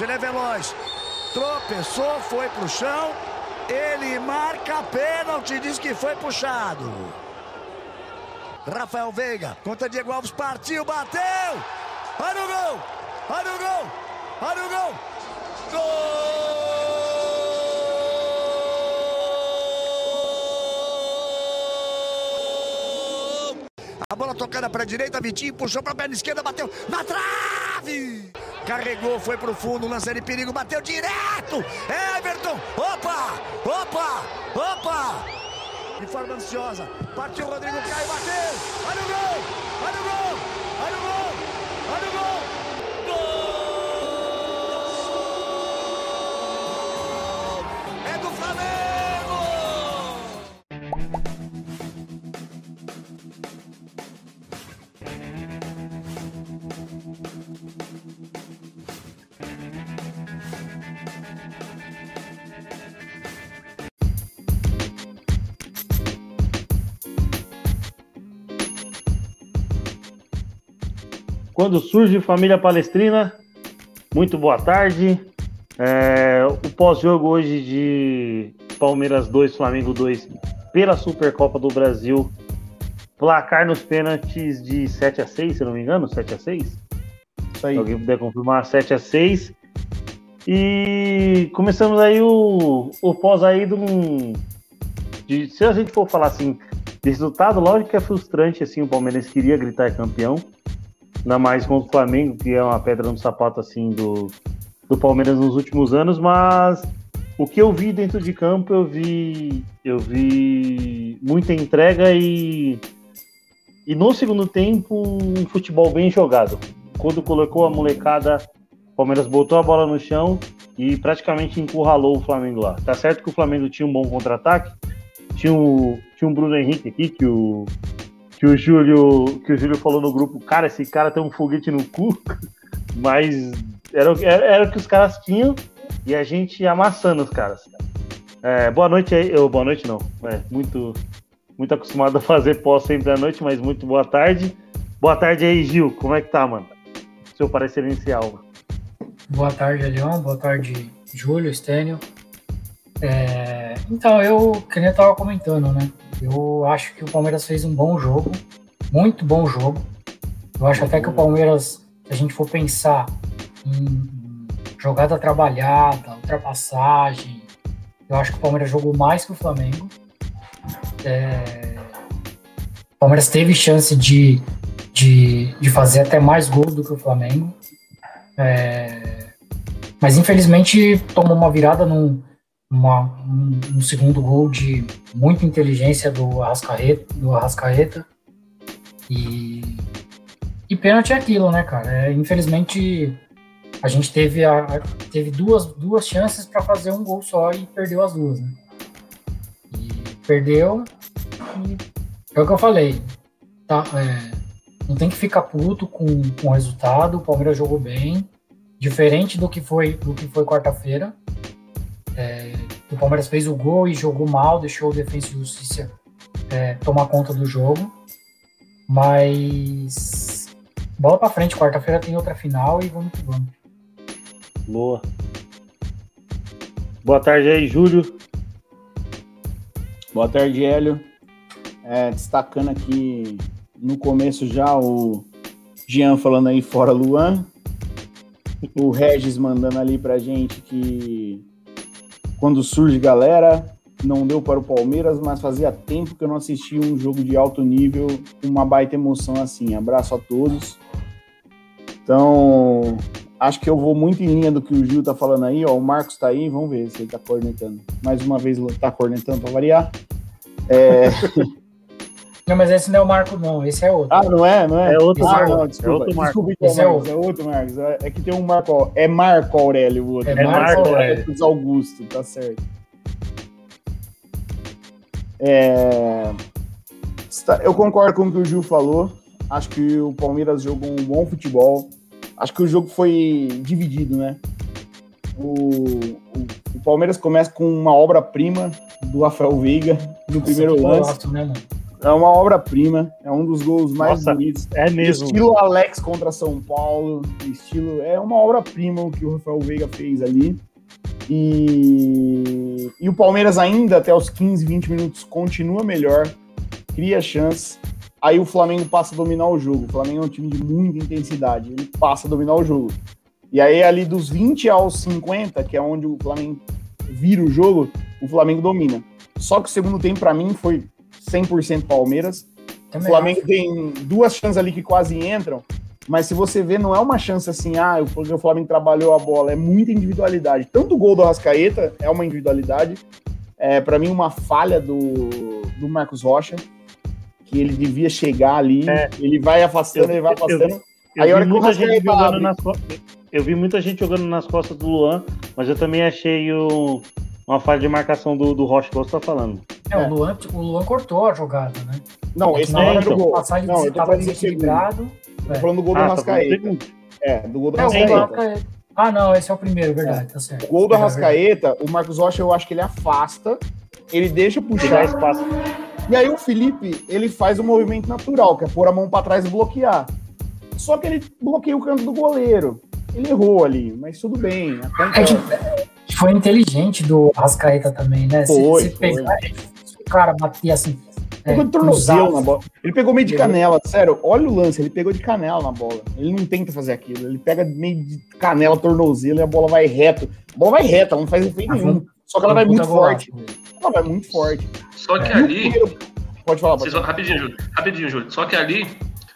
ele é veloz. Tropeçou, foi pro chão. Ele marca pênalti, diz que foi puxado. Rafael Veiga contra Diego Alves, partiu, bateu! Olha o gol! Olha o gol! Olha o gol! Gol! A bola tocada para a direita, Vitinho puxou para a perna esquerda, bateu na trave! Carregou, foi pro fundo, lance de perigo, bateu direto! Everton! Opa! Opa! Opa! de forma ansiosa. Partiu Rodrigo Caio, bateu! Olha o gol! Olha o gol! Quando surge Família Palestrina, muito boa tarde. É, o pós-jogo hoje de Palmeiras 2, Flamengo 2 pela Supercopa do Brasil. Placar nos pênaltis de 7 a 6 se não me engano, 7 a 6 Isso aí. Se alguém puder confirmar, 7 a 6 E começamos aí o, o pós aí de um. De, se a gente for falar assim, de resultado, lógico que é frustrante, assim, o Palmeiras queria gritar campeão ainda mais contra o Flamengo, que é uma pedra no sapato assim do, do Palmeiras nos últimos anos, mas o que eu vi dentro de campo, eu vi eu vi muita entrega e e no segundo tempo um futebol bem jogado. Quando colocou a molecada, o Palmeiras botou a bola no chão e praticamente encurralou o Flamengo lá. Tá certo que o Flamengo tinha um bom contra-ataque, tinha o tinha um Bruno Henrique aqui que o que o Júlio que o Júlio falou no grupo, cara, esse cara tem um foguete no cu, mas era, era, era o que os caras tinham e a gente amassando os caras. É, boa noite aí, eu, boa noite não, é, muito muito acostumado a fazer pós sempre à noite, mas muito boa tarde. Boa tarde aí, Gil, como é que tá, mano? Seu parecer inicial. Boa tarde, Leão, boa tarde, Júlio, Stênio. É, então, eu, que nem eu comentando, né? Eu acho que o Palmeiras fez um bom jogo, muito bom jogo. Eu acho até que o Palmeiras, se a gente for pensar em jogada trabalhada, ultrapassagem, eu acho que o Palmeiras jogou mais que o Flamengo. É, o Palmeiras teve chance de, de, de fazer até mais gols do que o Flamengo. É, mas infelizmente tomou uma virada num, uma, um, um, segundo gol de muita inteligência do Arrascaeta, do Arrascaeta. E, e pênalti é aquilo, né, cara? É, infelizmente a gente teve, a, teve duas, duas chances para fazer um gol só e perdeu as duas, né? E perdeu e é o que eu falei. Tá, é, não tem que ficar puto com, com o resultado. O Palmeiras jogou bem, diferente do que foi do que foi quarta-feira. É, o Palmeiras fez o gol e jogou mal, deixou o Defensa e Justiça é, tomar conta do jogo. Mas bola para frente, quarta-feira tem outra final e vamos que vamos. Boa. Boa tarde aí, Júlio. Boa tarde, Hélio. É, destacando aqui no começo já o Jean falando aí fora Luan. O Regis mandando ali pra gente que quando surge galera, não deu para o Palmeiras, mas fazia tempo que eu não assistia um jogo de alto nível uma baita emoção assim. Abraço a todos. Então, acho que eu vou muito em linha do que o Gil tá falando aí, ó. O Marcos tá aí, vamos ver se ele tá cornetando. Mais uma vez tá cornetando para variar. É... Não, mas esse não é o Marco, não. Esse é outro. Ah, não é? Não é? É outro ah, Marco. Não, desculpa. É outro Marco. Desculpa, então, Esse é Marcos, outro. é outro, Marcos. É é que tem um Marco. É Marco Aurélio o outro. É Marco Aurélio. Marcos Augusto, tá certo. É... Eu concordo com o que o Gil falou. Acho que o Palmeiras jogou um bom futebol. Acho que o jogo foi dividido, né? O, o- o Palmeiras começa com uma obra-prima do Rafael Veiga no primeiro Nossa, que lance. golaço, né, mano? É uma obra-prima, é um dos gols mais Nossa, bonitos. É mesmo. Estilo Alex contra São Paulo, estilo é uma obra-prima o que o Rafael Veiga fez ali. E, e o Palmeiras ainda até os 15, 20 minutos continua melhor, cria chance. Aí o Flamengo passa a dominar o jogo. O Flamengo é um time de muita intensidade, ele passa a dominar o jogo. E aí ali dos 20 aos 50, que é onde o Flamengo vira o jogo, o Flamengo domina. Só que o segundo tempo para mim foi 100% Palmeiras. Também O Flamengo tem duas chances ali que quase entram, mas se você ver, não é uma chance assim, ah, o Flamengo trabalhou a bola, é muita individualidade. Tanto o gol do Arrascaeta é uma individualidade, é para mim uma falha do, do Marcos Rocha, que ele devia chegar ali, É. ele vai afastando, Eu- ele vai eu- afastando. Eu, Aí a hora vi que o muita gente Rascaeta jogando abre- nas co- eu vi muita gente jogando nas costas do Luan, mas eu também achei o- uma falha de marcação do, do Rocha, igual você tá falando. É, o, Luan, o Luan cortou a jogada, né? Não, esse não é do do gol. passagem Não, estava segundo. desequilibrado. Tô falando do gol do Ah, tá do Arrascaeta. segundo. É, do gol do É, o Arrascaeta. Arrascaeta. Ah, não, esse é o primeiro, verdade, tá certo. O gol do É. Arrascaeta, o Marcos Rocha, eu acho que ele afasta, ele deixa puxar, espaço. E aí o Felipe, ele faz o movimento natural, que é pôr a mão pra trás e bloquear. Só que ele bloqueia o canto do goleiro. Ele errou ali, mas tudo bem. É que foi inteligente do Arrascaeta também, né? Se, Foi, se foi. pegar, se o cara bater assim. É, Pegou de tornozelo na bola. Ele pegou meio de canela, sério. Olha o lance, ele pegou de canela na bola. Ele não tenta fazer aquilo. Ele pega meio de canela, tornozelo e a bola vai reto. A bola vai reta, não faz efeito Ah, nenhum. Só que ela vai muito forte. Ela vai muito forte. Só que ali. primeiro- Pode falar, pode Vocês, falar. rapidinho, Júlio. Rapidinho, Júlio. Só que ali,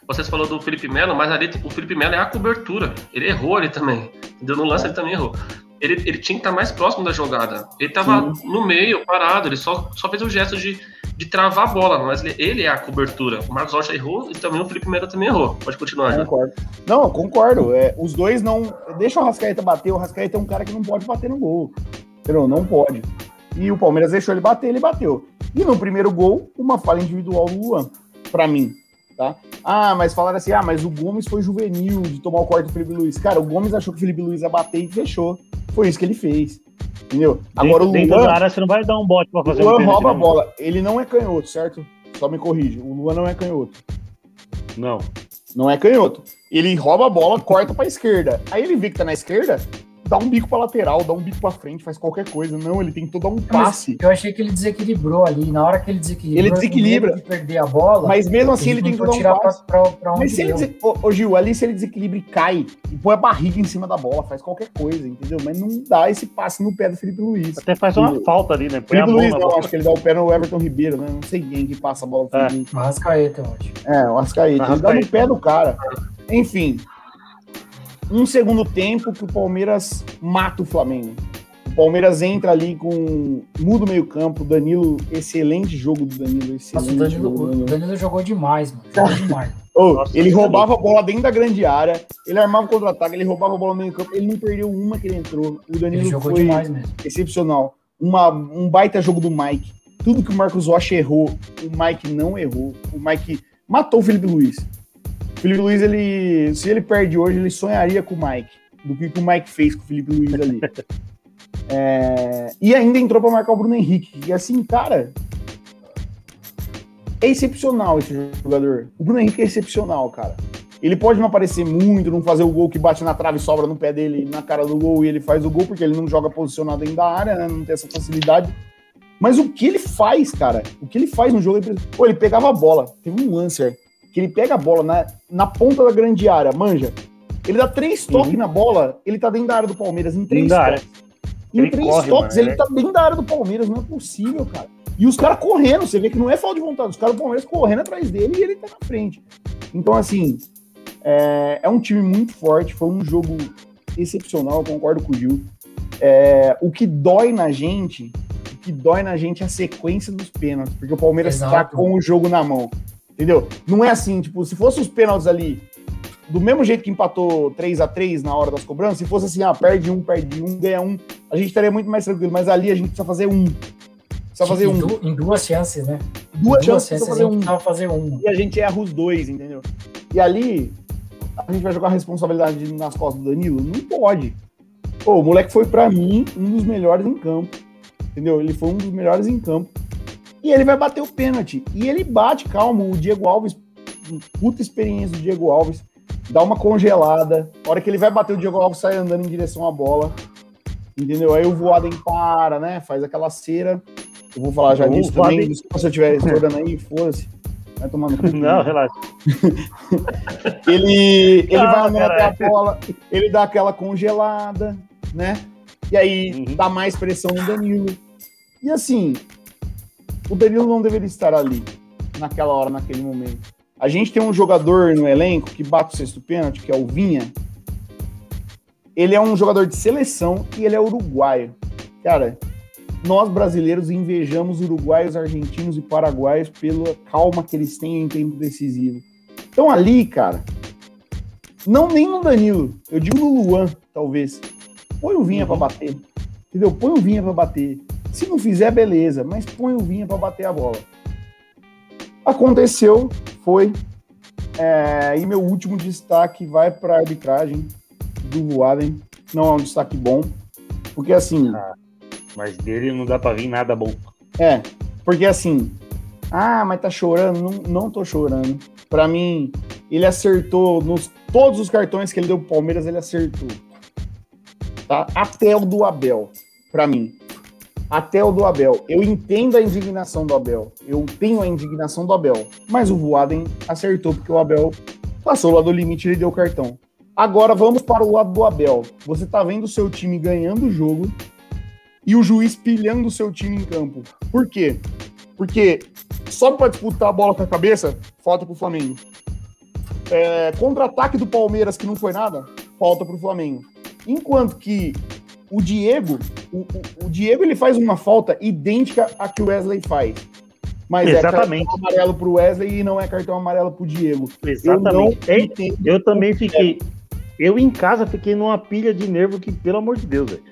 vocês falou do Felipe Melo, mas ali o Felipe Melo é a cobertura. Ele errou ali também. Entendeu? No lance ele também errou. Ele, ele tinha que estar mais próximo da jogada. Ele tava no meio, parado. Ele só, só fez o gesto de, de travar a bola, mas ele, ele é a cobertura. O Marcos Rocha errou e também o Felipe Melo também errou. Pode continuar, Júlio. Concordo. Não, eu concordo. É, os dois não. Deixa o Rascaeta bater. O Rascaeta é um cara que não pode bater no gol. Entendeu? Não pode. E o Palmeiras deixou ele bater, ele bateu. E no primeiro gol, uma falha individual do Luan, pra mim. Tá? Ah, mas falaram assim: ah, mas o Gomes foi juvenil de tomar o corte do Felipe Luiz. Cara, o Gomes achou que o Felipe Luiz ia bater e fechou. Foi isso que ele fez. Entendeu? Agora o Dentro da Luan, área você não vai dar um bote pra o fazer um Luan pênalti, rouba a bola. Ele não é canhoto, certo? Só me corrige. O Luan não é canhoto. Não. Não é canhoto. Ele rouba a bola, corta pra esquerda. Aí ele vê que tá na esquerda, dá um bico pra lateral, dá um bico pra frente, faz qualquer coisa. Não, ele tem que dar um Mas passe. Eu achei que ele desequilibrou ali. Na hora que ele desequilibrou, Ele desequilibra. de perder a bola. Mas mesmo assim ele tem que tentou dar um tirar passe. pra, pra, pra onde Mas se ele, dese- ô, ô, Gil, ali se ele desequilibra e cai e põe a barriga em cima da bola, faz qualquer coisa, entendeu? Mas não dá esse passe no pé do Felipe Luiz. Até faz uma falta ali, né? Põe Felipe Luiz não, bola. acho que ele dá o pé no Everton Ribeiro, né? Não sei quem que passa a bola pro É. Felipe. O Arrascaeta, eu acho. É, o Arrascaeta. Ele dá no pé do cara. Enfim, um segundo tempo que o Palmeiras mata o Flamengo. O Palmeiras entra ali com. muda o meio-campo. Danilo, excelente jogo do Danilo. Nossa, Excelente o Danilo, jogo Danilo. Danilo jogou demais, mano. Jogou demais. Ô, Nossa, ele roubava a bola dentro da grande área, ele armava o contra-ataque, ele roubava a bola no meio-campo, ele não perdeu uma que ele entrou. O Danilo Ele jogou foi demais mesmo. excepcional. Uma, um baita jogo do Mike. Tudo que o Marcos Rocha errou, o Mike não errou. O Mike matou o Felipe Luiz. O Felipe Luiz, ele, se ele perde hoje, ele sonharia com o Mike. Do que, o Mike fez com o Felipe Luiz ali. É, e ainda entrou para marcar o Bruno Henrique. E assim, cara, é excepcional esse jogador. O Bruno Henrique é excepcional, cara. Ele pode não aparecer muito, não fazer o gol que bate na trave e sobra no pé dele, na cara do gol, e ele faz o gol porque ele não joga posicionado dentro da área, né? Não tem essa facilidade. Mas o que ele faz, cara? O que ele faz no jogo? Ele, Pô, ele pegava a bola. Teve um lance que ele pega a bola na, na ponta da grande área, manja. Ele dá três toques Uhum. na bola, ele tá dentro da área do Palmeiras, em três toques. Em Ele três corre, toques, mano, ele tá dentro da área do Palmeiras, não é possível, cara. E os caras correndo, você vê que não é falta de vontade, os caras do Palmeiras correndo atrás dele e ele tá na frente. Então, assim, é, é um time muito forte, foi um jogo excepcional, eu concordo com o Gil. É, o que dói na gente, o que dói na gente é a sequência dos pênaltis, porque o Palmeiras tá Exato. com o jogo na mão. Entendeu? Não é assim, tipo, se fosse os pênaltis ali, do mesmo jeito que empatou 3 a 3 na hora das cobranças, se fosse assim, ah, perde um, perde um, ganha um, a gente estaria muito mais tranquilo. Mas ali a gente precisa fazer um. Precisa fazer em, um. du- em duas chances, né? Duas duas chances chances a fazer gente um. precisava fazer uma. E a gente erra os dois, entendeu? E ali, a gente vai jogar a responsabilidade nas costas do Danilo? Não pode. Pô, o moleque foi, pra mim, um dos melhores em campo. Entendeu? Ele foi um dos melhores em campo. E ele vai bater o pênalti. E ele bate, calma, o Diego Alves, puta experiência do Diego Alves, dá uma congelada. A hora que ele vai bater, o Diego Alves sai andando em direção à bola. Entendeu? Aí o Voaden para, né? Faz aquela cera. Eu vou falar já disso também. Se eu estiver estourando aí, foda-se. Vai tomando. Não, relaxa. ele ele vai andando até a bola, ele dá aquela congelada, né? E aí uhum. dá mais pressão no Danilo. E assim, o Danilo não deveria estar ali, naquela hora, naquele momento. A gente tem um jogador no elenco que bate o sexto pênalti, que é o Vinha. Ele é um jogador de seleção e ele é uruguaio. Cara, nós brasileiros invejamos uruguaios, argentinos e paraguaios pela calma que eles têm em tempo decisivo. Então ali, cara, não nem no Danilo, eu digo no Luan, talvez. Põe o Vinha uhum. para bater. Entendeu? Põe o Vinha para bater. Se não fizer, beleza, mas põe o Vinha para bater a bola. Aconteceu, foi. É, e meu último destaque vai para a arbitragem do Waden. Não é um destaque bom, porque assim. Ah, mas dele não dá para vir nada bom. É, porque assim. Ah, mas tá chorando? Não, não tô chorando. Para mim, ele acertou nos todos os cartões que ele deu pro Palmeiras, ele acertou. Tá? Até o do Abel, para mim até o do Abel. Eu entendo a indignação do Abel. Eu tenho a indignação do Abel. Mas o Voaden acertou porque o Abel passou lá do limite e ele deu o cartão. Agora vamos para o lado do Abel. Você tá vendo o seu time ganhando o jogo e o juiz pilhando o seu time em campo. Por quê? Porque só para disputar a bola com a cabeça, falta pro Flamengo. É, Contra-ataque do Palmeiras, que não foi nada, falta pro Flamengo. Enquanto que o Diego, o, o, o, Diego ele faz uma falta idêntica à que o Wesley faz. Mas Exatamente. é cartão amarelo pro Wesley e não é cartão amarelo pro Diego. Exatamente. Eu, eu também fiquei. Eu em casa fiquei numa pilha de nervo que, pelo amor de Deus, velho.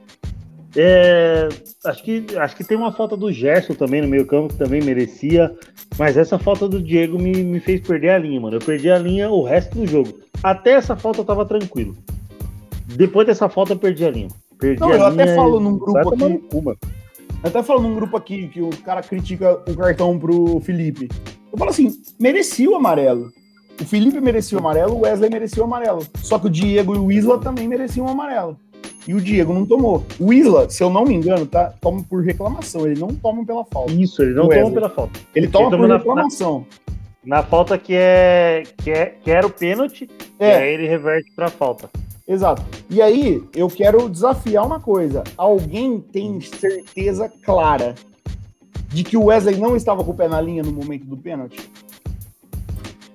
É, acho, que, acho que tem uma falta do Gerson também no meio campo que também merecia. Mas essa falta do Diego me, me fez perder a linha, mano. Eu perdi a linha o resto do jogo. Até essa falta eu tava tranquilo. Depois dessa falta eu perdi a linha. Perdi não, eu até falo num grupo aqui. Eu até falo num grupo aqui que o cara critica o cartão pro Felipe. Eu falo assim, merecia o amarelo. O Felipe merecia o amarelo, o Wesley merecia o amarelo. Só que o Diego e o Isla também mereciam o amarelo. E o Diego não tomou. O Isla, se eu não me engano, tá, toma por reclamação. Ele não toma pela falta. Isso, ele não toma pela falta. Ele toma ele por reclamação. Na, na, falta que é, que é que era o pênalti, é. e aí ele reverte pra falta. Exato. E aí, eu quero desafiar uma coisa. Alguém tem certeza clara de que o Wesley não estava com o pé na linha no momento do pênalti?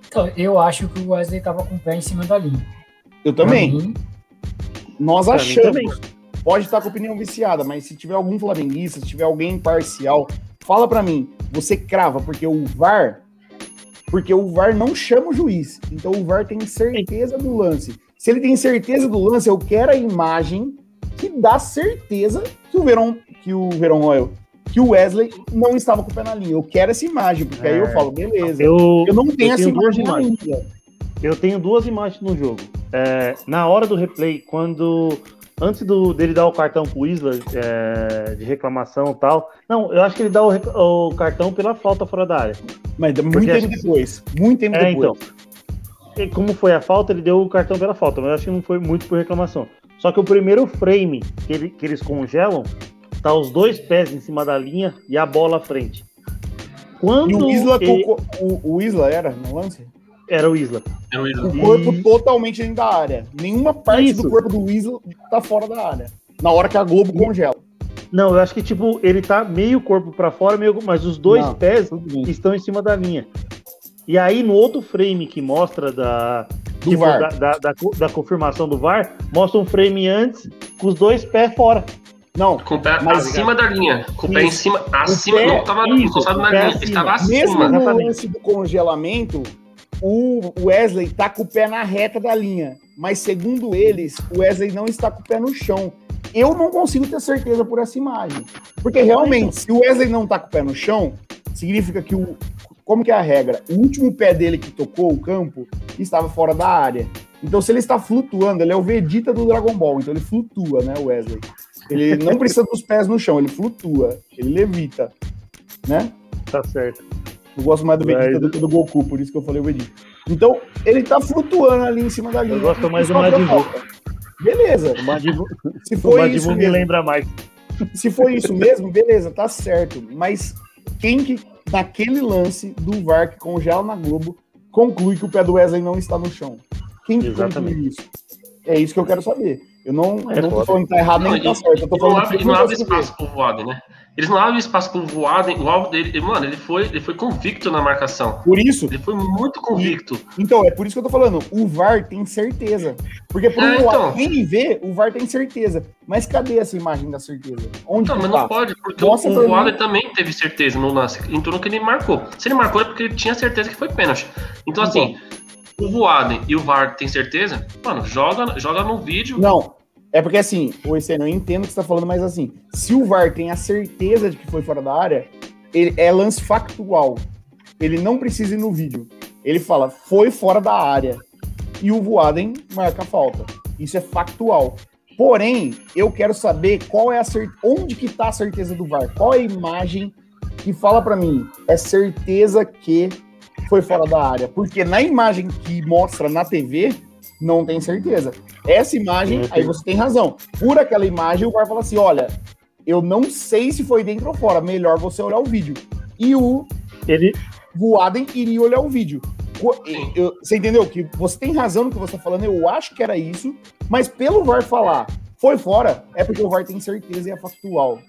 Então, eu acho que o Wesley estava com o pé em cima da linha. Eu também. Mim, Nós achamos. Também. Pode estar com opinião viciada, mas se tiver algum flamenguista, se tiver alguém imparcial, fala para mim. Você crava, porque o VAR. Porque o VAR não chama o juiz. Então o VAR tem certeza do lance. Se ele tem certeza do lance, eu quero a imagem que dá certeza que o Verão, que o Verão Royal, que o Wesley não estava com o pé na linha. Eu quero essa imagem, porque é. aí eu é. falo, beleza. Eu, eu não tenho eu essa imagem ainda. Eu tenho duas imagens no jogo. É, na hora do replay, quando antes do, dele dar o cartão pro Isla é, de reclamação e tal. Não, eu acho que ele dá o, o, cartão pela falta fora da área. Mas muito tempo depois. Muito tempo é, depois. Então, como foi a falta, ele deu o cartão pela falta, mas acho que não foi muito por reclamação. Só que o primeiro frame que, ele, que eles congelam, tá os dois pés em cima da linha e a bola à frente. Quando e o Isla, ele... o, o Isla era no lance? Era o Isla. Era o Isla. O corpo e... totalmente dentro da área. Nenhuma parte Isso. do corpo do Isla tá fora da área. Na hora que a Globo congela. Não, eu acho que tipo, ele tá meio corpo para fora, meio, mas os dois não, pés estão em cima da linha. E aí, no outro frame que mostra da, tipo, da, da, da, da, confirmação do VAR, mostra um frame antes com os dois pés fora. Não. Com o pé mas, acima da linha. Com o pé em cima. Acima. Pé, não estava encostado na linha. Acima. Estava acima. Mesmo no lance do congelamento, o Wesley está com o pé na reta da linha. Mas segundo eles, o Wesley não está com o pé no chão. Eu não consigo ter certeza por essa imagem. Porque realmente, se o Wesley não está com o pé no chão, significa que o, como que é a regra? O último pé dele que tocou o campo estava fora da área. Então, se ele está flutuando, ele é o Vegeta do Dragon Ball, então ele flutua, né, Wesley? Ele não precisa dos pés no chão, ele flutua, ele levita, né? Tá certo. Eu gosto mais do Vegeta Mas- do que do Goku, por isso que eu falei o Vegeta. Então, ele tá flutuando ali em cima da linha. Eu gosto mais do Só Majin Buu. Beleza. O Madibu, Se o foi Majin isso me lembra mais. se foi isso mesmo, beleza, tá certo. Mas quem que, naquele lance do VAR que congela na Globo, conclui que o pé do Wesley não está no chão? Quem que Exatamente. conclui isso? É isso que eu quero saber. Eu não, É eu não tô falando que tá errado Não, nem que tá certo. Eu tô falando não que abre, eu e não abre espaço pro Voaden, né? Eles não abrem espaço pro Voaden. O alvo dele, mano, ele foi, ele foi convicto na marcação. Por isso, Ele foi muito convicto. então, é por isso que eu tô falando. O VAR tem certeza. Porque por É, um então. quem vê, o VAR tem certeza. Mas cadê essa imagem da certeza? Onde Não, que mas tá? não pode, porque Mostra o, o também teve certeza no lance. Entrou no que ele marcou. Se ele marcou é porque ele tinha certeza que foi pênalti. Então, assim, o Voaden e o VAR tem certeza, mano, joga, joga no vídeo. Não, é porque assim, o Essênio, eu entendo o que você tá falando, mas assim, se o VAR tem a certeza de que foi fora da área, ele é lance factual. Ele não precisa ir no vídeo. Ele fala, foi fora da área. E o Voaden marca a falta. Isso é factual. Porém, eu quero saber qual é a onde que tá a certeza do VAR. Qual é a imagem que fala pra mim? É certeza que foi fora da área. Porque na imagem que mostra na TV, não tem certeza. Essa imagem, Uhum. aí você tem razão. Por aquela imagem, o VAR fala assim: olha, eu não sei se foi dentro ou fora, melhor você olhar o vídeo. E o Ele, Voaden iria olhar o vídeo. Eu- você entendeu? Que você tem razão no que você está falando, eu acho que era isso, mas pelo VAR falar foi fora, é porque o VAR tem certeza e é factual.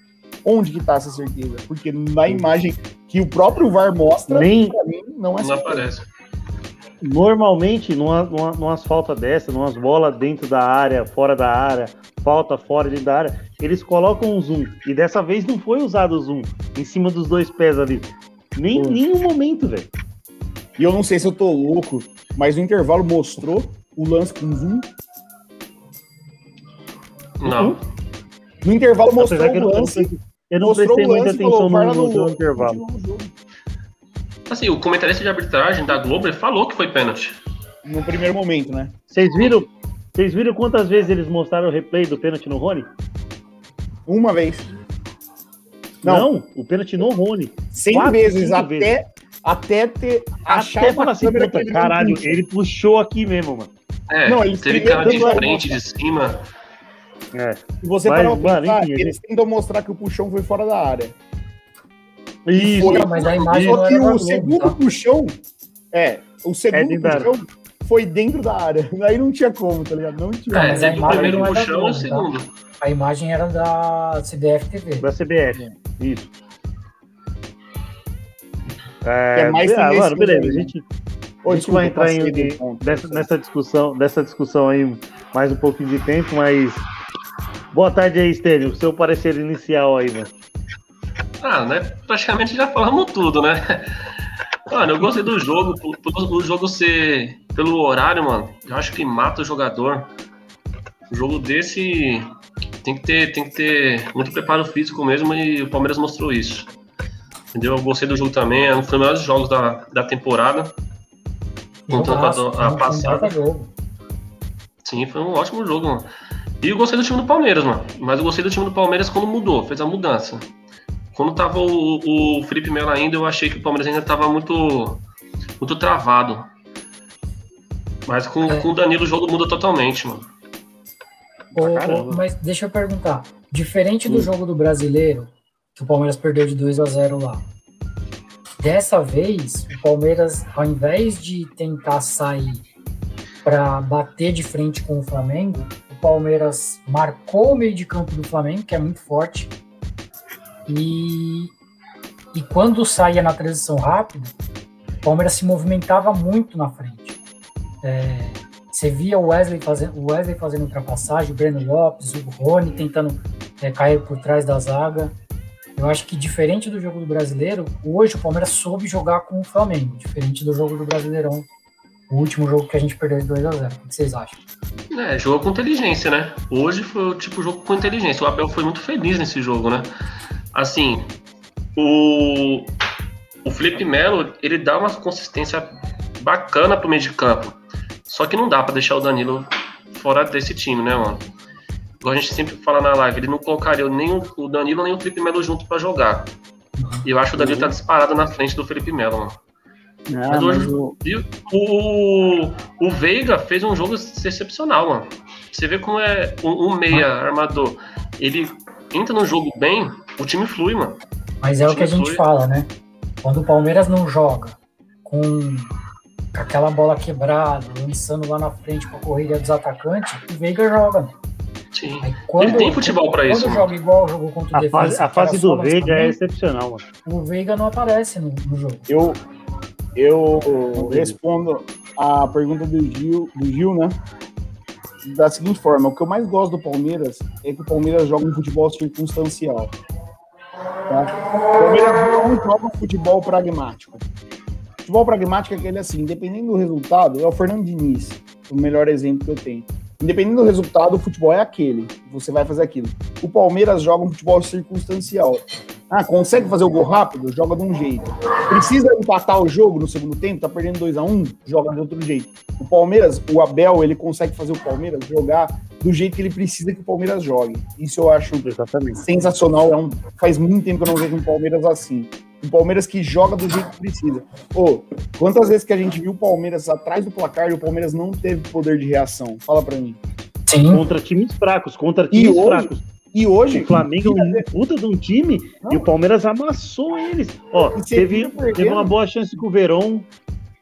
Onde que tá essa certeza? Porque na imagem que o próprio VAR mostra, Nem- pra mim, não é Não aparece. normalmente, numa, numa, numas faltas dessa, numas bolas dentro da área, fora da área, falta fora dentro da área, eles colocam um zoom. E dessa vez não foi usado o zoom em cima dos dois pés ali. Nem em Foi. nenhum momento, velho. E eu não sei se eu tô louco, mas o intervalo mostrou o lance com zoom. Não. No intervalo mostrou o não, lance. eu não prestei muita atenção falou, "VAR no, no, anulou". no intervalo. Continuou o jogo. Assim, o comentarista de arbitragem da Globo ele falou que foi pênalti. No primeiro momento, né? Vocês viram? Vocês viram quantas vezes eles mostraram o replay do pênalti no Rony? Uma vez. Não, Não, o pênalti no Rony. 100 quatro, vezes, cinco até, até ter achado Até falar assim, câmera puta, que ele caralho, puxa. ele puxou aqui mesmo, mano. É, Não, eles teve cara de frente, de cima. É. Se você Mas, parar pra mano, pensar, enfim, eles tentam mostrar que o puxão foi fora da área. Isso. Foi, mas a imagem Só que o segundo tá? puxão, é, o segundo dentro da puxão foi dentro da área. Aí não tinha como, tá ligado? Não tinha. Não, É, mas a imagem primeiro é puxão o tá? segundo. A imagem era da CBF TV. Da CBF. Isso. É mais ah, mano, silencioso beleza. A ainda. gente, Ô, a gente vai entrar em, ponto. nessa, nessa discussão, nessa discussão aí mais um pouquinho de tempo, mas boa tarde aí, Stênio. O seu parecer inicial aí, mano. Ah, né? Praticamente já falamos tudo, né? Mano, eu gostei do jogo, o jogo ser pelo horário, mano. Eu acho que mata o jogador. Um jogo desse tem que ter, tem que ter muito preparo físico mesmo e o Palmeiras mostrou isso. Entendeu? Eu gostei do jogo também, é um dos melhores jogos da, da temporada. Contando a a passada. Sim, foi um ótimo jogo, mano. E eu gostei do time do Palmeiras, mano. Mas eu gostei do time do Palmeiras quando mudou, fez a mudança. Quando tava o, o Felipe Melo ainda, eu achei que o Palmeiras ainda tava muito, muito travado. Mas com, É. com o Danilo o jogo muda totalmente, mano. Mas deixa eu perguntar. Diferente do Hum. jogo do brasileiro, que o Palmeiras perdeu de 2 a 0 lá. Dessa vez, o Palmeiras, ao invés de tentar sair para bater de frente com o Flamengo, o Palmeiras marcou o meio de campo do Flamengo, que é muito forte. E, e quando saía na transição rápida, o Palmeiras se movimentava muito na frente. É, você via o Wesley fazendo, o Wesley fazendo ultrapassagem, o Breno Lopes, o Rony tentando é, cair por trás da zaga. Eu acho que diferente do jogo do brasileiro, hoje o Palmeiras soube jogar com o Flamengo, diferente do jogo do Brasileirão, o último jogo que a gente perdeu de 2 a 0 O que vocês acham? É, jogou com inteligência, né? Hoje foi o tipo jogo com inteligência. O Abel foi muito feliz nesse jogo, né? Assim, o, o Felipe Melo, ele dá uma consistência bacana pro meio de campo. Só que não dá pra deixar o Danilo fora desse time, né, mano? Igual a gente sempre fala na live, ele não colocaria nem o Danilo nem o Felipe Melo junto pra jogar. E eu acho que o Danilo tá disparado na frente do Felipe Melo, mano. Ah, Mas hoje- mas o- o, o Veiga fez um jogo excepcional, mano. Você vê como é um, um meia armador. Ele entra no jogo bem, o time flui, mano. Mas é o que a gente Foi. fala, né? Quando o Palmeiras não joga com aquela bola quebrada, lançando lá na frente pra corrida dos atacantes, o Veiga joga. né? Sim. Aí quando, Ele tem futebol pra quando isso, mano. joga igual jogou contra o A Defensa, fase, a fase do Veiga é lançamento, excepcional, mano. o Veiga não aparece no, no jogo. eu, eu respondo a pergunta do Gil, do Gil, né? Da seguinte forma, o que eu mais gosto do Palmeiras é que o Palmeiras joga um futebol circunstancial. Tá? O Palmeiras não joga um futebol pragmático. Futebol pragmático é aquele assim, independente do resultado, é o Fernando Diniz, o melhor exemplo que eu tenho. Independente do resultado, o futebol é aquele. Você vai fazer aquilo. O Palmeiras joga um futebol circunstancial. Ah, consegue fazer o gol rápido? Joga de um jeito. Precisa empatar o jogo no segundo tempo? Tá perdendo 2 a 1 um, Joga de outro jeito. O Palmeiras, o Abel, ele consegue fazer o Palmeiras jogar do jeito que ele precisa que o Palmeiras jogue. Isso eu acho Exatamente. sensacional. É um, faz muito tempo que eu não vejo um Palmeiras assim. Um Palmeiras que joga do jeito que precisa. Ô, quantas vezes que a gente viu o Palmeiras atrás do placar e o Palmeiras não teve poder de reação? Fala pra mim. Sim, Contra times fracos, contra E times hoje- fracos. E hoje. O Flamengo é um puta de um time Não. e o Palmeiras amassou eles. Ó, teve, teve uma boa chance com o Verón,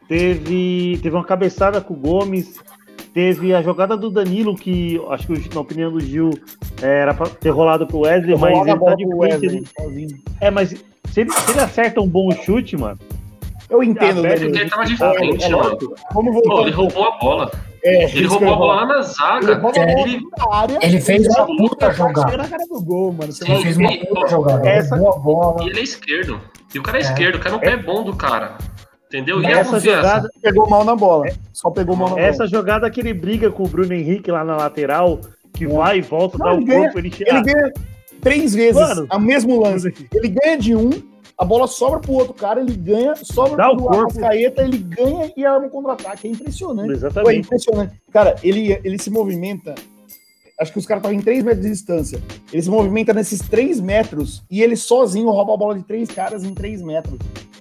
teve, teve uma cabeçada com o Gomes, teve a jogada do Danilo, que acho que na opinião do Gil era pra ter rolado pro Wesley, mas ele tá bola de. Wesley, ele- sozinho. É, mas se ele, se ele acerta um bom chute, mano, Eu entendo. Porque ele tava de É, frente, é mano. Pô, voltar. ele roubou a bola. É, Ele roubou a bola lá na Ele zaga. roubou a bola Ele, na área. Ele fez uma puta Ele jogada. na cara do gol, mano. Você ele vai fez uma ele- puta jogada. Essa- Boa bola. e ele é esquerdo. E o cara é, É. esquerdo, o cara não pé bom do cara. Entendeu? E a essa jogada, pegou mal na bola. Só pegou mal na essa bola. jogada que ele briga com o Bruno Henrique lá na lateral, que vai e volta, Não, dá o ele ganha- corpo, ele chega. Ele ganha três vezes Mano. o mesmo lance. Ele ganha de um, a bola sobra pro outro cara, ele ganha, sobra Dá o pro. Arrascaeta, ele ganha e arma um contra-ataque. É impressionante. Pô, é Exatamente. impressionante. Cara, ele, ele se movimenta. Acho que os caras estavam em 3 metros de distância. Ele se movimenta nesses 3 metros e ele sozinho rouba a bola de três caras em 3 metros.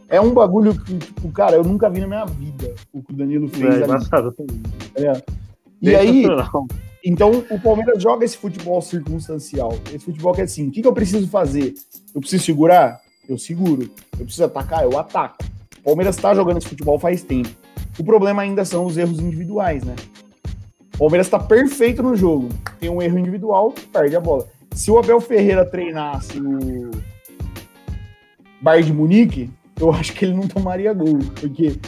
É um bagulho que, tipo, cara, eu nunca vi na minha vida o que o Danilo fez É, embaçado. É. E aí, então o Palmeiras joga esse futebol circunstancial. Esse futebol que é assim: o que, que eu preciso fazer? Eu preciso segurar? Eu seguro. Eu preciso atacar? Eu ataco. O Palmeiras está jogando esse futebol faz tempo. O problema ainda são os erros individuais, né? O Palmeiras está perfeito no jogo. Tem um erro individual, perde a bola. Se o Abel Ferreira treinasse o Bayern de Munique, eu acho que ele não tomaria gol, porque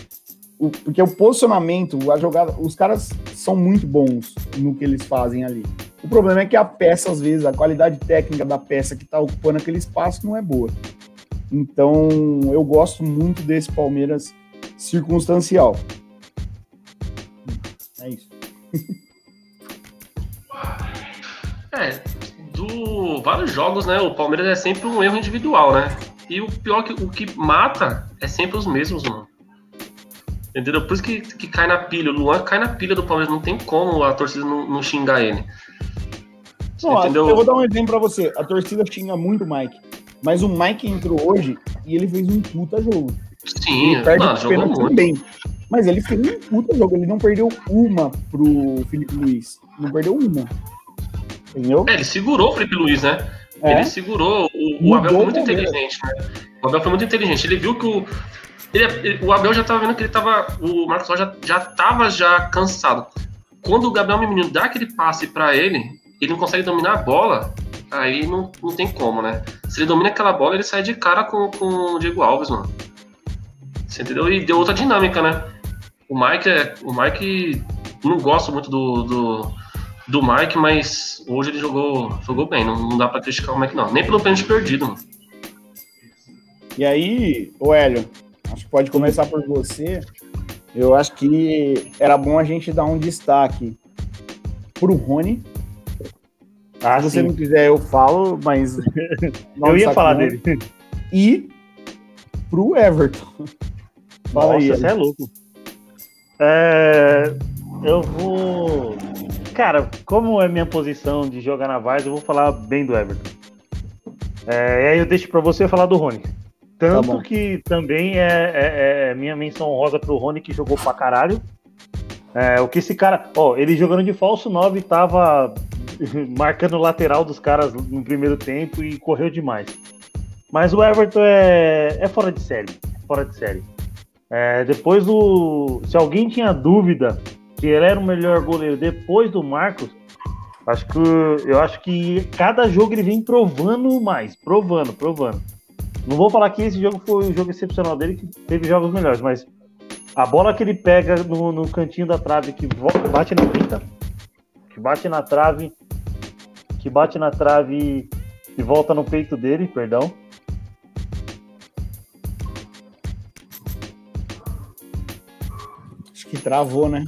o, porque o posicionamento, a jogada, os caras são muito bons no que eles fazem ali. O problema é que a peça, às vezes, a qualidade técnica da peça que está ocupando aquele espaço não é boa. Então, eu gosto muito desse Palmeiras circunstancial. É isso. É, do vários jogos, né? O Palmeiras é sempre um erro individual, né? E o pior que o que mata é sempre os mesmos, mano. Entendeu? Por isso que, que cai na pilha. O Luan cai na pilha do Palmeiras. Não tem como a torcida não, não xingar ele. Não, Entendeu? eu vou dar um exemplo pra você. A torcida xinga muito o Mike. Mas o Mike entrou hoje e ele fez um puta jogo. Sim, ele perde os pênaltis muito. também. Mas ele fez um puta jogo. Ele não perdeu uma pro Felipe Luiz. Não perdeu uma. Entendeu? É, ele segurou o Felipe Luiz, né? É. Ele segurou. O, o Abel foi muito inteligente, né? O Abel foi muito inteligente. Ele viu que o. ele- ele- o Abel já tava vendo que ele tava. O Marcos já, já tava já cansado. Quando o Gabriel Menino dá aquele passe pra ele, ele não consegue dominar a bola, aí não, não tem como, né? Se ele domina aquela bola, ele sai de cara com, com o Diego Alves, mano. Você entendeu? E deu outra dinâmica, né? O Mike é. O Mike. Não gosto muito do, do, do Mike, mas hoje ele jogou, jogou bem. Não, não dá pra criticar o Mike, não. Nem pelo pênalti perdido, mano. E aí, ô Hélio, acho que pode começar por você. Eu acho que era bom a gente dar um destaque pro Rony. Ah, Se você não quiser, eu falo, mas. Eu ia falar Não, dele. E pro Everton. Fala aí, Nossa, você Hélio. é louco. É, eu vou. Cara, como é minha posição de jogar na Vars, eu vou falar bem do Everton. É, e aí eu deixo pra você falar do Rony. Tanto bom. que também é, é- é minha menção rosa pro Rony, que jogou pra caralho. É, o que esse cara. Ó, ele jogando de falso 9 tava marcando o lateral dos caras no primeiro tempo e correu demais. Mas o Everton é, é fora de série. Fora de série. É, depois do. Se alguém tinha dúvida que ele era o melhor goleiro depois do Marcos, acho que eu acho que cada jogo ele vem provando mais, provando, provando. Não vou falar que esse jogo foi um jogo excepcional dele, que teve jogos melhores, mas a bola que ele pega no, no cantinho da trave, que bate na pinta, que bate na trave, que bate na trave e volta no peito dele, perdão. Acho que travou, né?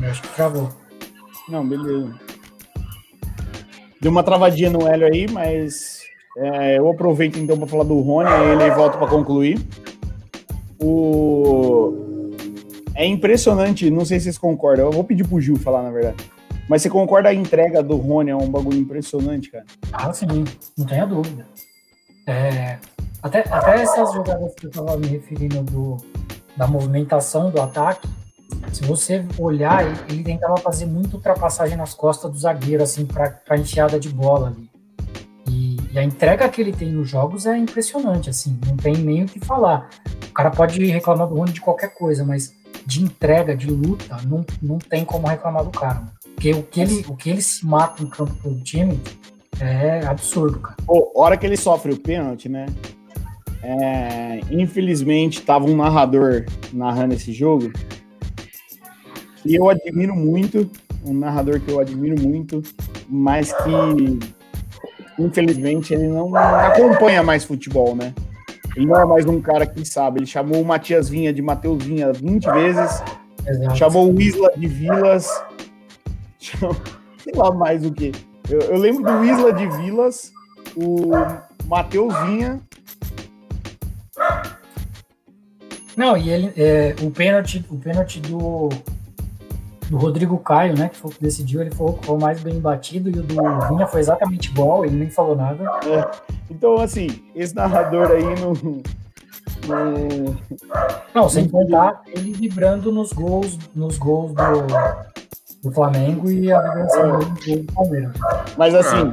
Eu acho que travou. Não, beleza. Deu uma travadinha no Hélio aí, mas é, eu aproveito então para falar do Rony, aí ele volta para concluir. O... É impressionante, não sei se vocês concordam, eu vou pedir pro Gil falar, na verdade. Mas você concorda a entrega do Rony é um bagulho impressionante, cara? Ah, sim, não tenha dúvida. É, até, até essas jogadas que eu estava me referindo do, da movimentação do ataque, se você olhar, ele, ele tentava fazer muita ultrapassagem nas costas do zagueiro, assim, para enfiada de bola ali. E, e a entrega que ele tem nos jogos é impressionante, assim, não tem nem o que falar. O cara pode reclamar do Rony de qualquer coisa, mas de entrega, de luta, não, não tem como reclamar do cara. mano. Porque o que ele, o que ele se mata no campo pelo time é absurdo, cara. Pô, hora que ele sofre o pênalti, né? É, infelizmente, tava um narrador narrando esse jogo. E eu admiro muito, um narrador que eu admiro muito, mas que infelizmente ele não acompanha mais futebol, né? Ele não é mais um cara que sabe. Ele chamou o Matias Vinha de Matheus Vinha 20 vezes, Exato. chamou o Isla de Vilas, chamou- sei lá mais o que. Eu, eu lembro do Isla de Vilas, o Matheus Vinha. Não, e ele, é, o pênalti, o pênalti do, do Rodrigo Caio, né, que foi o que decidiu, ele foi o mais bem batido, e o do Vinha foi exatamente igual, ele nem falou nada. Então, assim, esse narrador aí não. não- Não, sem contar ele vibrando nos gols, nos gols do, do Flamengo e a gol do Palmeiras. Mas assim,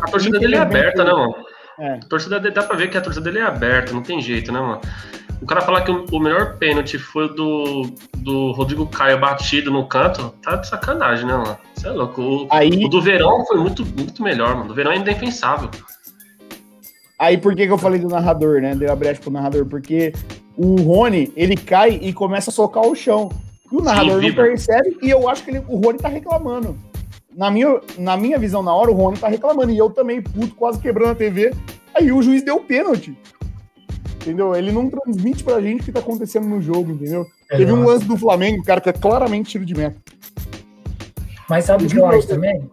A torcida dele é aberta, né, mano? é, A torcida dele, dá pra ver que a torcida dele é aberta, não tem jeito, né, mano? O cara falar que o, melhor pênalti foi o do, do Rodrigo Caio batido no canto, tá de sacanagem, né, mano? Você é louco. O, aí, o do Verão foi muito, muito melhor, mano. O do Verão é indefensável. aí por que, que eu falei do narrador, né? Deu a brecha pro narrador, porque o Rony, ele cai e começa a socar o chão. E o narrador não percebe, e eu acho que ele- o Rony tá reclamando. Na minha, na minha visão, na hora, o Rony tá reclamando. E eu também, puto, quase quebrando a TV. Aí o juiz deu o pênalti. Entendeu? Ele não transmite pra gente o que tá acontecendo no jogo, entendeu? Teve um lance do Flamengo, cara, que é claramente tiro de meta. Mas sabe o que eu acho também?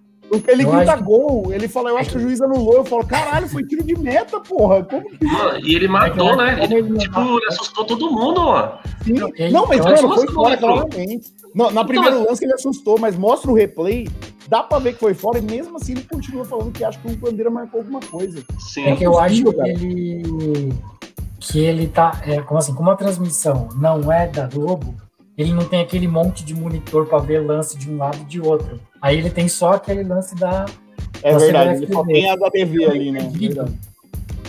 Ele Eu grita acho gol, ele fala, eu acho que o juiz anulou. Eu falo, caralho, foi tiro de meta, porra. Como que Mano, e ele matou, É que né? Ele, tipo, ele assustou todo mundo, mano. Sim. Não, Não, mas mano, acho foi fora, claramente. No, na primeiro lance ele assustou, mas mostra o replay, dá pra ver que foi fora, e mesmo assim ele continua falando que acha que o Bandeira marcou alguma coisa. Sim. É que eu acho que ele. Que ele tá. É, como assim? Como a transmissão não é da Globo, ele não tem aquele monte de monitor pra ver lance de um lado e de outro. Aí ele tem só aquele lance da. É Você verdade, vai ele só tem a da TV ali, né? É Perdido. verdade.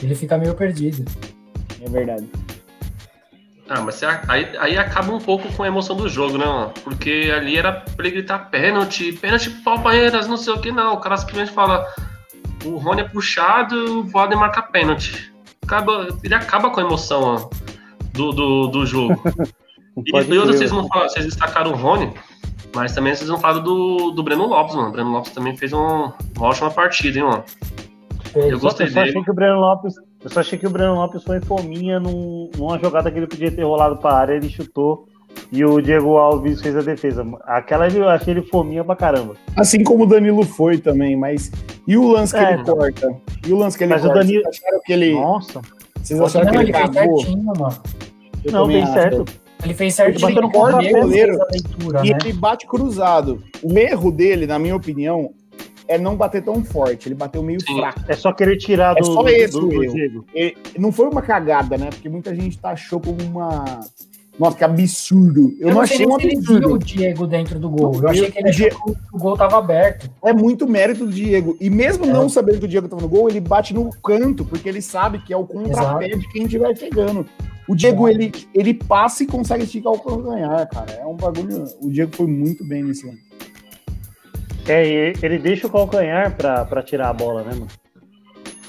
Ele fica meio perdido. É verdade. Ah, mas aí, aí acaba um pouco com a emoção do jogo, né, mano? Porque ali era pra ele gritar pênalti, pênalti pro Palmeiras, não sei o que, não. O cara simplesmente fala: o Rony é puxado, o Voaden marca pênalti. Acaba, ele acaba com a emoção ó, do, do, do jogo. E, Pode e outra, crer. vocês não falam, vocês destacaram o Rony, mas também vocês não falaram do, do Breno Lopes, mano. O Breno Lopes também fez um- uma ótima partida, hein, mano. Eu gostei Eu só achei dele. que o Breno Lopes, eu só achei que o Breno Lopes foi fominha num- numa jogada que ele podia ter rolado pra área, ele chutou e o Diego Alves fez a defesa. Aquela eu achei ele fominha pra caramba. Assim como o Danilo foi também, mas. E o lance que É. ele corta? E o lance que ele Mas o corta? Danilo- Vocês acharam que ele. Nossa, Vocês acharam Não, que ele ele fez cagou? certinho, mano. Eu não, acho. certo. Ele fez certinho. bateu no ele goleiro. leitura, E né? ele bate cruzado. O erro dele, na minha opinião, é não bater tão forte. Ele bateu meio Sim. fraco. É só querer tirar É do, só do- esse do, o do. E não foi uma cagada, né? Porque muita gente taxou como uma. Nossa, que absurdo. Eu, não sei achei um ele absurdo. viu o Diego dentro do gol. Eu Eu- achei que ele o Die- achou que o gol tava aberto. É muito mérito do Diego. E mesmo É. não sabendo que o Diego tava no gol, ele bate no canto, porque ele sabe que é o contrapé de quem estiver chegando. O Diego, Exato. ele, ele passa e consegue esticar o calcanhar, cara. É um bagulho. O Diego foi muito bem nesse ano. É, e ele deixa o calcanhar pra, pra tirar a bola, né, mano?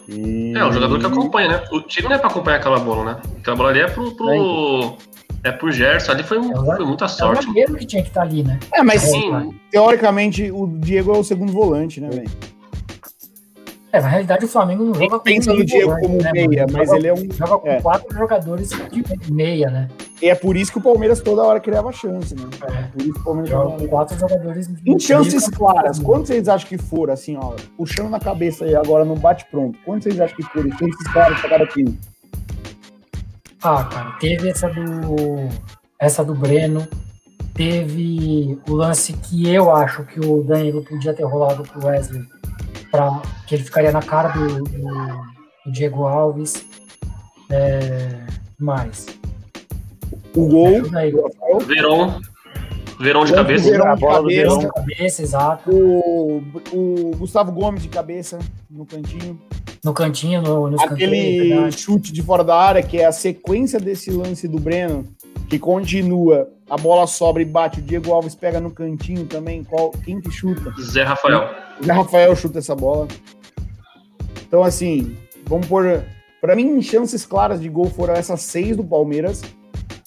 E... É, um jogador que acompanha, né? O time não é pra acompanhar aquela bola, né? Aquela bola ali é pro. pro é pro Gerson, ali foi, um- É o- foi muita É o sorte. zagueiro que tinha que estar ali, né? É, mas Sim, teoricamente o Diego é o segundo volante, né, velho? É, na realidade o Flamengo não joga com Pensa no Diego volante, como né, meia, mas Joga- ele é um. Joga com é. quatro jogadores de meia, né? E é por isso que o Palmeiras toda hora criava chance, né? É. Por isso que o Palmeiras Joga jogava com quatro jogadores de Em chances claras, quantos vocês acham que foram, assim, ó, puxando na cabeça aí agora no bate-pronto? Quantos vocês acham que foram? em Chances claras pra cada time? Ah, cara, teve essa do. Essa do Breno. Teve o lance que eu acho que o Danilo podia ter rolado pro Wesley. Pra, que ele ficaria na cara do, do- do Diego Alves. É, mais. O gol, Rafael, Verão. Verão de o cabeça. Verón A de cabeça. Cabeça, exato. o, o Gustavo Gomes de cabeça no cantinho. No cantinho, no, no escanteio, Aquele verdade. chute de fora da área, que é a sequência desse lance do Breno, que continua, a bola sobra e bate, o Diego Alves pega no cantinho também, qual, quem que chuta? Zé Rafael. Zé Rafael chuta essa bola. Então, assim, vamos pôr. Pra mim, chances claras de gol foram essas seis do Palmeiras.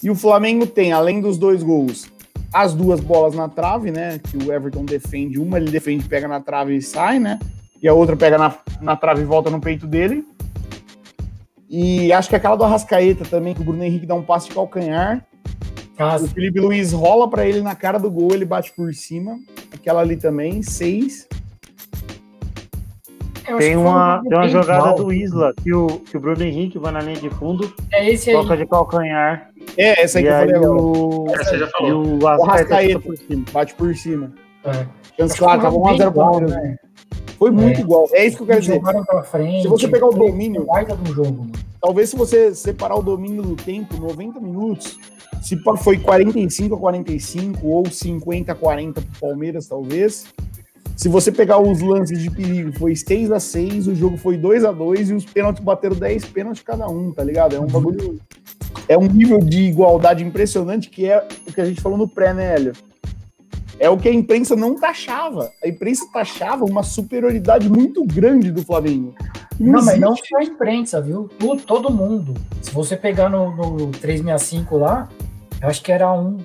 E o Flamengo tem, além dos dois gols, as duas bolas na trave, né? Que o Everton defende. Uma ele defende, pega na trave e sai, né? E a outra pega na, na trave e volta no peito dele. E acho que aquela do Arrascaeta também, que o Bruno Henrique dá um passe de calcanhar. Ah, O Felipe Luiz rola pra ele na cara do gol, ele bate por cima. Aquela ali também, seis. eu Tem um uma, tem uma jogada igual. do Isla que o, que o Bruno Henrique vai na linha de fundo, É esse aí. toca de calcanhar. É, essa aí e que eu falei agora. o, Essa já e falou. o Arrascaeta por cima. Bate por cima. É. Chance claro, tava 1x0 pro Palmeiras. Foi muito É. igual. É isso que eu quero dizer. Frente. Se você pegar o domínio- um jogo. Talvez se você separar o domínio do tempo, 90 minutos, se foi 45 a 45 ou 50 a 40 pro Palmeiras, talvez. Se você pegar os lances de perigo, foi 6 a 6 o jogo foi 2 a 2 e os pênaltis bateram 10 pênaltis cada um, tá ligado? É um bagulho. É um nível de igualdade impressionante que é o que a gente falou no pré, né, Hélio? É o que a imprensa não taxava. A imprensa taxava uma superioridade muito grande do Flamengo. Não, mas não só a imprensa, viu? Tu- todo mundo. Se você pegar no, no 365 lá, eu acho que era um.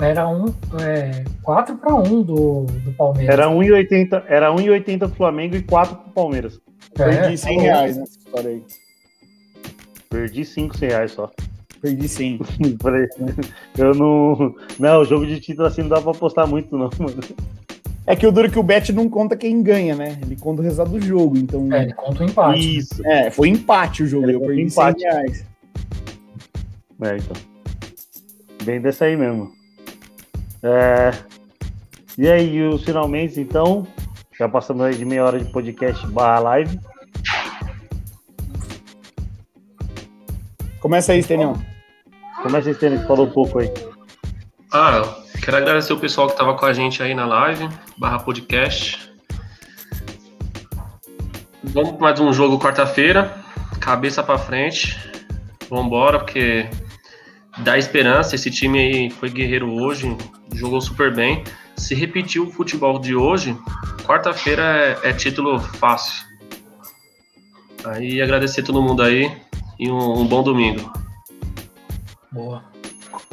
Era um. É, 4 para 1 do, do Palmeiras. Era 1,80 era 1,80 pro Flamengo e 4 pro Palmeiras. Perdi 100 tá reais nessa história aí. Perdi 5 reais só. Perdi 100. Falei, Eu não. Não, o jogo de título assim não dá pra apostar muito, não, mano. É que o duro é que o Bet não conta quem ganha, né? Ele conta o resultado do jogo. Então, É, ele conta o empate. Isso. é, foi empate o jogo. Ele Eu perdi empate. 100 reais. É, então. Bem dessa aí mesmo. É, E aí, os finalmente, então. Já passamos aí de meia hora de podcast barra live. Começa aí, Stenião. Como é que vocês têm falou um pouco aí? Ah, quero agradecer o pessoal que estava com a gente aí na live, barra podcast. Vamos para mais um jogo quarta-feira, cabeça para frente. Vambora, porque dá esperança. Esse time aí foi guerreiro hoje, jogou super bem. Se repetir o futebol de hoje, quarta-feira é, é título fácil. Aí agradecer todo mundo aí e um, um bom domingo. Boa.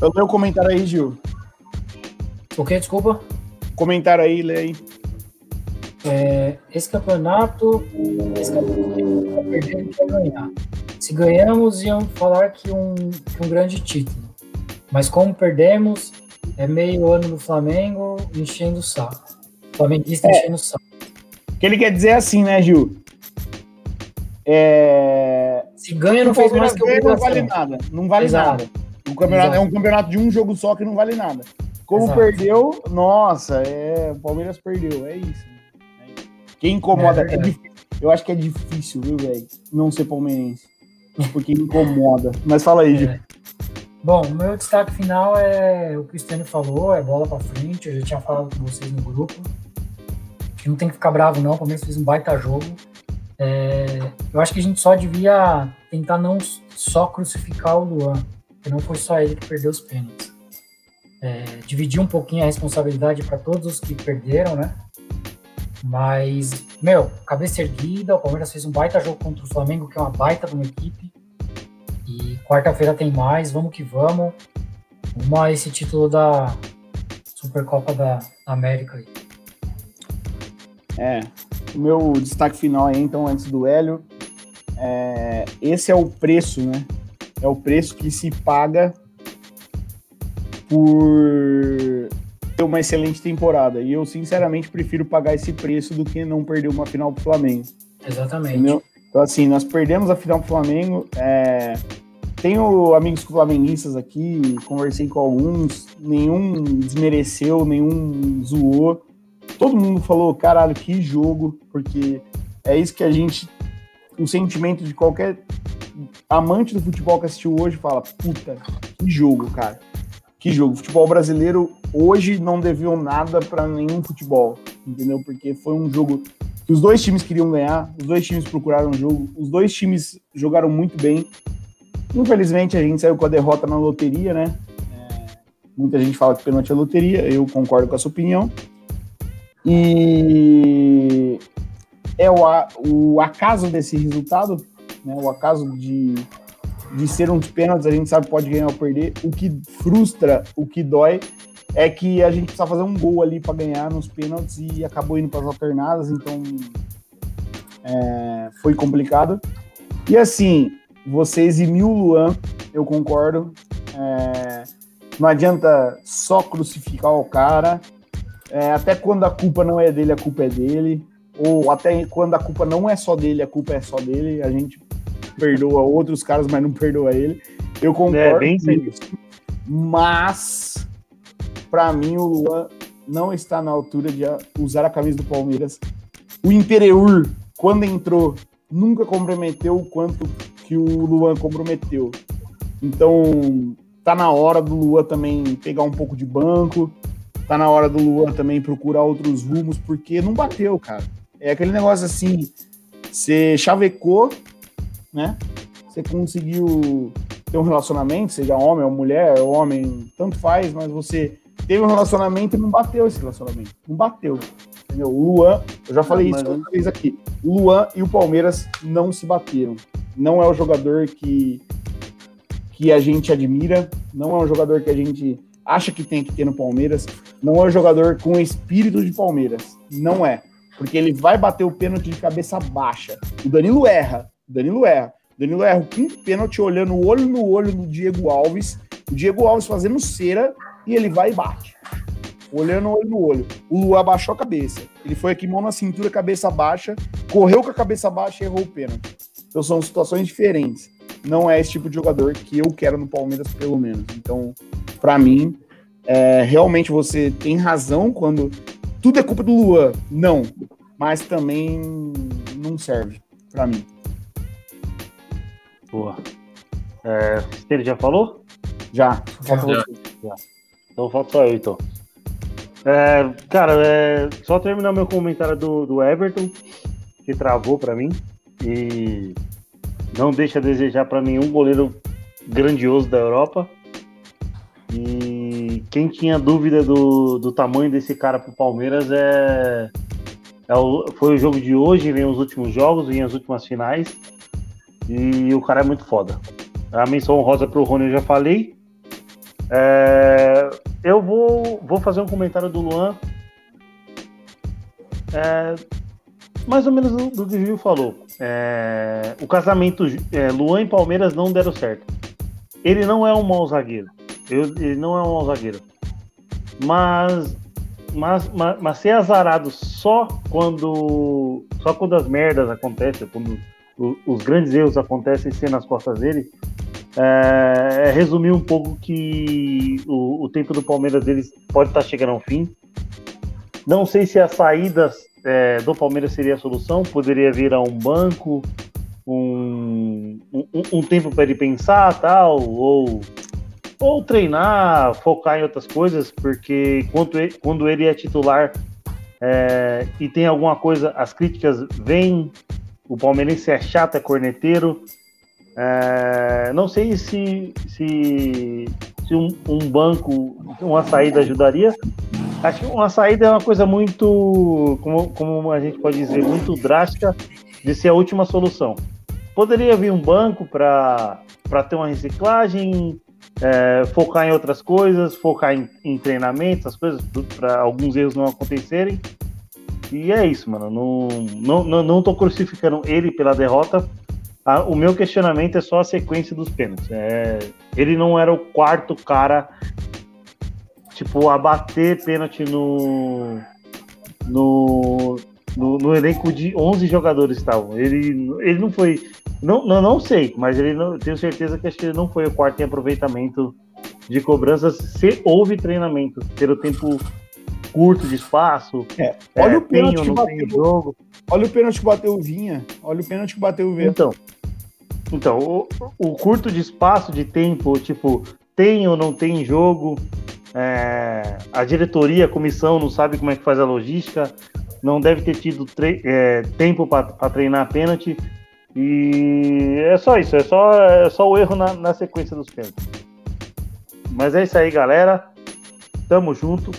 Eu leio o comentário aí, Gil. O que? Desculpa. Comentário aí, lê aí. É, esse campeonato. Esse campeonato perder não quer ganhar. Se ganhamos, iam falar que um, que um grande título. Mas como perdemos, é meio ano do Flamengo enchendo o saco. Flamenguista enchendo o saco. O que ele quer dizer é assim, né, Gil? É... Se ganha, não o fez mais que ganha, não vale nada. Não vale Exato. nada. O campeonato é um campeonato de um jogo só que não vale nada. Como Exato. perdeu, nossa, é, o Palmeiras perdeu, é isso. Quem incomoda é, é. Eu acho que é difícil, viu, velho? Não ser palmeirense. Porque incomoda. Mas fala aí, é. Bom, o meu destaque final é o que o Cristiano falou, é bola para frente. Eu já tinha falado com vocês no grupo. Que não tem que ficar bravo, não. O Palmeiras fez um baita jogo. É, eu acho que a gente só devia tentar não só crucificar o Luan, porque não foi só ele que perdeu os pênaltis. É, dividir um pouquinho a responsabilidade para todos os que perderam, né? Mas, meu, cabeça erguida, o Palmeiras fez um baita jogo contra o Flamengo, que é uma baita de uma equipe. E quarta-feira tem mais, vamos que vamos. Vamos a esse título da Supercopa da América aí. É, o meu destaque final aí, então, antes do Hélio, é, esse é o preço, né? É o preço que se paga por ter uma excelente temporada. E eu, sinceramente, prefiro pagar esse preço do que não perder uma final pro Flamengo. Exatamente. Entendeu? Então, assim, nós perdemos a final pro Flamengo. É... Tenho amigos flamenguistas aqui, conversei com alguns, nenhum desmereceu, nenhum zoou. Todo mundo falou, caralho, que jogo, porque é isso que a gente. O sentimento de qualquer amante do futebol que assistiu hoje fala: puta, que jogo, cara. Que jogo. Futebol brasileiro hoje não deveu nada para nenhum futebol, entendeu? Porque foi um jogo que os dois times queriam ganhar, os dois times procuraram o jogo, os dois times jogaram muito bem. Infelizmente a gente saiu com a derrota na loteria, né? Muita gente fala que pênalti é loteria, eu concordo com essa opinião. E é o, o acaso desse resultado, né? O acaso de de ser uns pênaltis, a gente sabe pode ganhar ou perder. O que frustra, o que dói, é que a gente precisa fazer um gol ali para ganhar nos pênaltis e acabou indo para as alternadas, então é, foi complicado. E assim, você eximiu o Luan, eu concordo. É, não adianta só crucificar o cara. É, até quando a culpa não é dele, a culpa é dele. Ou até quando a culpa não é só dele, a culpa é só dele. A gente perdoa outros caras, mas não perdoa ele. Eu concordo é, bem com isso. Mas, para mim, o Luan não está na altura de usar a camisa do Palmeiras. O Imperiur, quando entrou, nunca comprometeu o quanto que o Luan comprometeu. Então, tá na hora do Luan também pegar um pouco de banco, tá na hora do Luan também procurar outros rumos, porque não bateu, cara. É aquele negócio assim, você chavecou né? Você conseguiu ter um relacionamento, seja homem ou mulher, ou homem, tanto faz, mas você teve um relacionamento e não bateu esse relacionamento. Não bateu. Entendeu? O Luan, eu já falei isso uma vez aqui. O Luan e o Palmeiras não se bateram. Não é o jogador que, que a gente admira, não é um jogador que a gente acha que tem que ter no Palmeiras, não é um jogador com espírito de Palmeiras. Não é. Porque ele vai bater o pênalti de cabeça baixa. O Danilo erra, Danilo erra. Danilo erra o quinto pênalti olhando olho no olho no Diego Alves. O Diego Alves fazendo cera e ele vai e bate. Olhando olho no olho. O Lu abaixou a cabeça. Ele foi aqui, mão na cintura, cabeça baixa, correu com a cabeça baixa e errou o pênalti. Então são situações diferentes. Não é esse tipo de jogador que eu quero no Palmeiras, pelo menos. Então, para mim, é, realmente você tem razão quando tudo é culpa do Luan. Não. Mas também não serve para mim. Boa. É, ele já falou? Já. Falta já. já. Então falta só eu, então. É, cara, é, só terminar meu comentário do, do Everton, que travou para mim. E não deixa a desejar para nenhum goleiro grandioso da Europa. E quem tinha dúvida do, do tamanho desse cara pro Palmeiras é, é o, foi o jogo de hoje, vem os últimos jogos, vem as últimas finais. E o cara é muito foda. A menção honrosa pro Rony eu já falei. É, eu vou, vou fazer um comentário do Luan. É, mais ou menos do, que o Gil falou. É, o casamento é, Luan e Palmeiras não deram certo. Ele não é um mau zagueiro. Eu, ele não é um mau zagueiro. Mas, mas, mas, mas ser azarado só quando. Só quando as merdas acontecem, quando os grandes erros acontecem ser nas costas dele, é, é, resumir um pouco que o, o tempo do Palmeiras deles pode estar chegando ao fim. Não sei se as saídas é, do Palmeiras seria a solução? Poderia virar um banco, um, um, um tempo para ele pensar, tal, ou, ou treinar, focar em outras coisas, porque quando ele, quando ele é titular é, e tem alguma coisa, as críticas vêm, o palmeirense é chato, é corneteiro. É, não sei se, se, se um, um, banco, uma saída ajudaria. Acho que uma saída é uma coisa muito, como, como a gente pode dizer, muito drástica de ser a última solução. Poderia vir um banco para ter uma reciclagem, é, focar em outras coisas, focar em, em treinamentos, as coisas para alguns erros não acontecerem. E é isso, mano. Não, não, não, tô crucificando ele pela derrota. O meu questionamento é só a sequência dos pênaltis. É, ele não era o quarto cara, tipo, a bater pênalti no, no, no, no elenco de 11 jogadores estavam. Ele, ele não foi não, não, não sei, mas ele não, tenho certeza que acho que ele não foi o quarto em aproveitamento de cobranças se houve treinamento, ter o tempo curto de espaço. É, olha é, o pênalti que bateu. Jogo. Olha o pênalti que bateu o Vinha. Olha o pênalti que bateu o Vinha. Então, então o, o, curto de espaço, de tempo, tipo, tem ou não tem jogo, é, a diretoria, a comissão não sabe como é que faz a logística, não deve ter tido é, tempo para treinar pênalti. E é só isso, é só, é só o erro na, na sequência dos pênaltis. Mas é isso aí, galera. Tamo junto.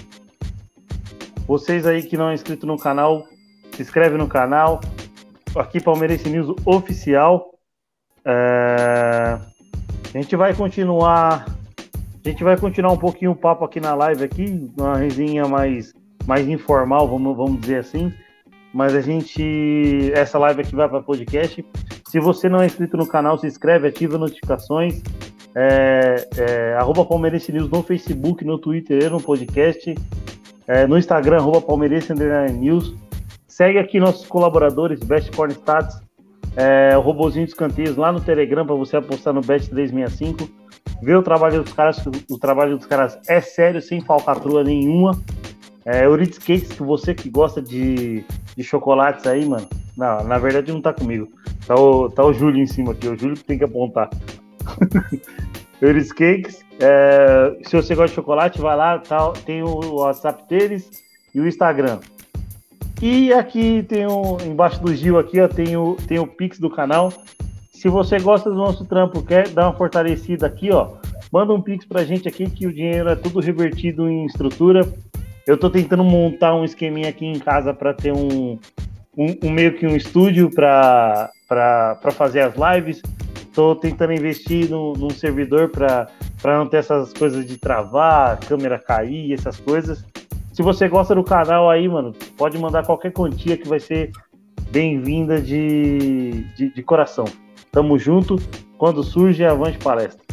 Vocês aí que não é inscrito no canal, se inscreve no canal. Aqui Palmeirense News Oficial. É... A gente vai continuar. A gente vai continuar um pouquinho o papo aqui na live aqui, uma resenha mais, mais informal, vamos, vamos dizer assim mas a gente. Essa live aqui vai para podcast. Se você não é inscrito no canal, se inscreve, ativa notificações. É, é, arroba Palmeirense News no Facebook, no Twitter no podcast. É, no Instagram, arroba Palmeirense News. Segue aqui nossos colaboradores, Best Corn Stats, é, o Robozinho de Escanteios lá no Telegram para você apostar no Bet 365. Ver o trabalho dos caras, o trabalho dos caras é sério, sem falcatrua nenhuma. É, Euridice Cakes, que você que gosta de, de chocolates aí, mano. Não, na verdade não tá comigo. Tá o, tá o Júlio em cima aqui, o Júlio que tem que apontar. Euridice Cakes. É, se você gosta de chocolate, vai lá, tá, tem o WhatsApp deles e o Instagram. E aqui tem o, embaixo do Gil aqui, ó, tem o, tem o Pix do canal. Se você gosta do nosso trampo, quer dar uma fortalecida aqui, ó, manda um Pix pra gente aqui que o dinheiro é tudo revertido em estrutura eu tô tentando montar um esqueminha aqui em casa para ter um, um, um, meio que um estúdio para fazer as lives. Tô tentando investir no, num servidor para não ter essas coisas de travar, câmera cair, essas coisas. Se você gosta do canal aí, mano, pode mandar qualquer quantia que vai ser bem-vinda de, de, de coração. Tamo junto. Quando surge, avante palestra.